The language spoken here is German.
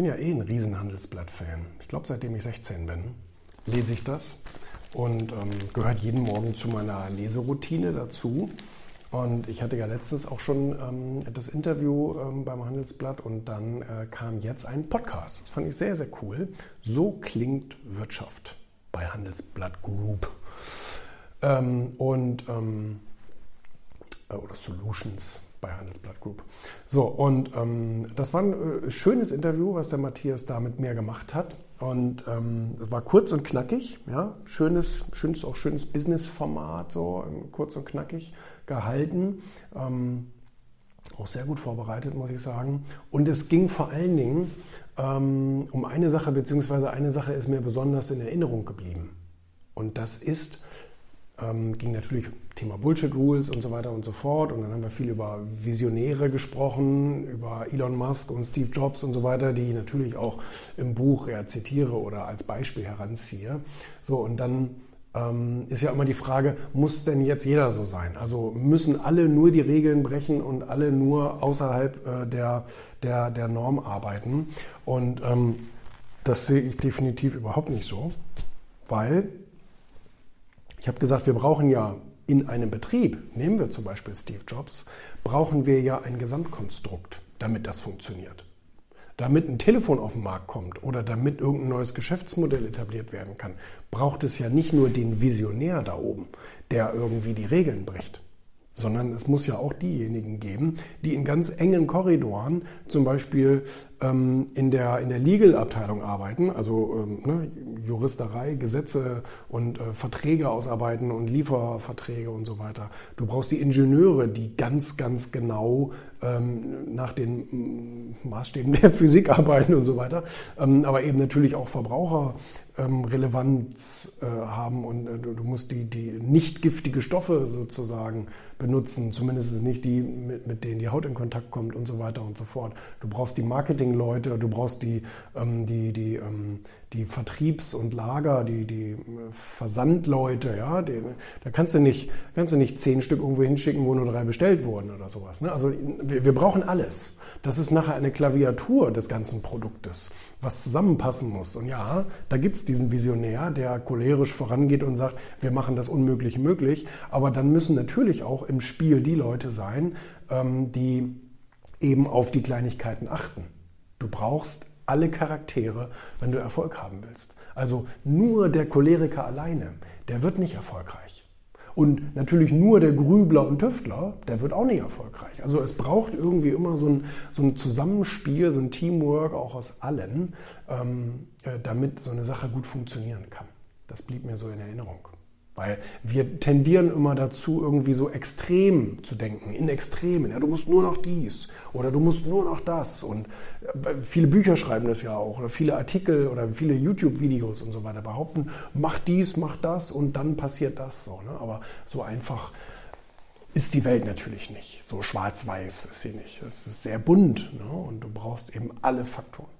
bin ja eh ein Riesenhandelsblatt-Fan. Ich glaube, seitdem ich 16 bin, lese ich das und ähm, gehört jeden Morgen zu meiner Leseroutine dazu. Und ich hatte ja letztens auch schon ähm, das Interview ähm, beim Handelsblatt und dann äh, kam jetzt ein Podcast. Das fand ich sehr, sehr cool. So klingt Wirtschaft bei Handelsblatt Group. Ähm, und ähm, äh, oder Solutions bei Handelsblatt Group. So, und ähm, das war ein äh, schönes Interview, was der Matthias da mit mir gemacht hat. Und ähm, war kurz und knackig, ja, schönes, schönes, auch schönes Business-Format, so kurz und knackig gehalten. Ähm, auch sehr gut vorbereitet, muss ich sagen. Und es ging vor allen Dingen ähm, um eine Sache, beziehungsweise eine Sache ist mir besonders in Erinnerung geblieben. Und das ist, ähm, ging natürlich Thema Bullshit Rules und so weiter und so fort. Und dann haben wir viel über Visionäre gesprochen, über Elon Musk und Steve Jobs und so weiter, die ich natürlich auch im Buch ja, zitiere oder als Beispiel heranziehe. So, und dann ähm, ist ja immer die Frage, muss denn jetzt jeder so sein? Also müssen alle nur die Regeln brechen und alle nur außerhalb äh, der, der, der Norm arbeiten? Und ähm, das sehe ich definitiv überhaupt nicht so, weil ich habe gesagt, wir brauchen ja in einem Betrieb, nehmen wir zum Beispiel Steve Jobs, brauchen wir ja ein Gesamtkonstrukt, damit das funktioniert. Damit ein Telefon auf den Markt kommt oder damit irgendein neues Geschäftsmodell etabliert werden kann, braucht es ja nicht nur den Visionär da oben, der irgendwie die Regeln bricht, sondern es muss ja auch diejenigen geben, die in ganz engen Korridoren zum Beispiel ähm, in der, in der Legal-Abteilung arbeiten, also ähm, ne, Juristerei, Gesetze und äh, Verträge ausarbeiten und Lieferverträge und so weiter. Du brauchst die Ingenieure, die ganz, ganz genau ähm, nach den mm, Maßstäben der Physik arbeiten und so weiter, ähm, aber eben natürlich auch Verbraucherrelevanz ähm, äh, haben und äh, du musst die, die nicht giftige Stoffe sozusagen benutzen, zumindest nicht die, mit, mit denen die Haut in Kontakt kommt und so weiter und so fort. Du brauchst die Marketingleute, du brauchst die, die, die, die Vertriebs- und Lager, die, die Versandleute, ja, die, da kannst du nicht, kannst du nicht zehn Stück irgendwo hinschicken, wo nur drei bestellt wurden oder sowas. Ne? Also wir, wir brauchen alles. Das ist nachher eine Klaviatur des ganzen Produktes, was zusammenpassen muss. Und ja, da gibt es diesen Visionär, der cholerisch vorangeht und sagt, wir machen das Unmögliche möglich. Aber dann müssen natürlich auch im Spiel die Leute sein, ähm, die eben auf die Kleinigkeiten achten. Du brauchst alle Charaktere, wenn du Erfolg haben willst. Also nur der Choleriker alleine, der wird nicht erfolgreich. Und natürlich nur der Grübler und Tüftler, der wird auch nicht erfolgreich. Also es braucht irgendwie immer so ein, so ein Zusammenspiel, so ein Teamwork auch aus allen, ähm, äh, damit so eine Sache gut funktionieren kann. Das blieb mir so in Erinnerung. Weil wir tendieren immer dazu, irgendwie so extrem zu denken, in Extremen. Ja, du musst nur noch dies oder du musst nur noch das. Und äh, viele Bücher schreiben das ja auch oder viele Artikel oder viele YouTube-Videos und so weiter behaupten, mach dies, mach das und dann passiert das. So, ne? Aber so einfach ist die Welt natürlich nicht. So schwarz-weiß ist sie nicht. Es ist sehr bunt ne? und du brauchst eben alle Faktoren.